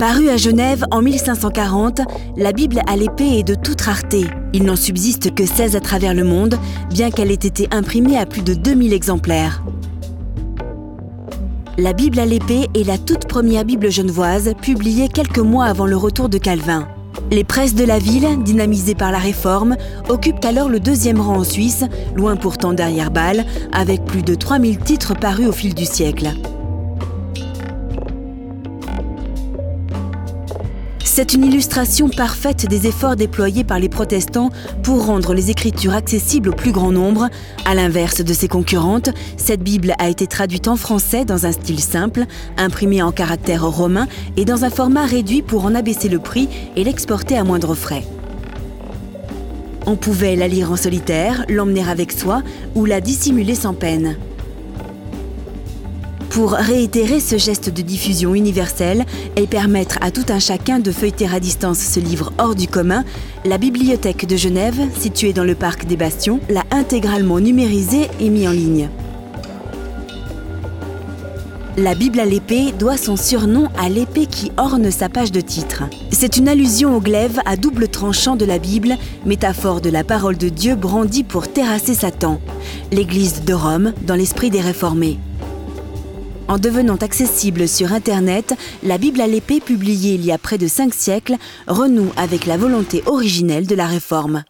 Parue à Genève en 1540, la Bible à l'épée est de toute rareté. Il n'en subsiste que 16 à travers le monde, bien qu'elle ait été imprimée à plus de 2000 exemplaires. La Bible à l'épée est la toute première Bible genevoise, publiée quelques mois avant le retour de Calvin. Les presses de la ville, dynamisées par la Réforme, occupent alors le deuxième rang en Suisse, loin pourtant derrière Bâle, avec plus de 3000 titres parus au fil du siècle. C'est une illustration parfaite des efforts déployés par les protestants pour rendre les Écritures accessibles au plus grand nombre. À l'inverse de ses concurrentes, cette Bible a été traduite en français dans un style simple, imprimée en caractères romains et dans un format réduit pour en abaisser le prix et l'exporter à moindre frais. On pouvait la lire en solitaire, l'emmener avec soi ou la dissimuler sans peine. Pour réitérer ce geste de diffusion universelle et permettre à tout un chacun de feuilleter à distance ce livre hors du commun, la Bibliothèque de Genève, située dans le parc des Bastions, l'a intégralement numérisé et mis en ligne. La Bible à l'épée doit son surnom à l'épée qui orne sa page de titre. C'est une allusion au glaive à double tranchant de la Bible, métaphore de la parole de Dieu brandie pour terrasser Satan. L'Église de Rome dans l'esprit des réformés. En devenant accessible sur Internet, la Bible à l'épée publiée il y a près de cinq siècles renoue avec la volonté originelle de la Réforme.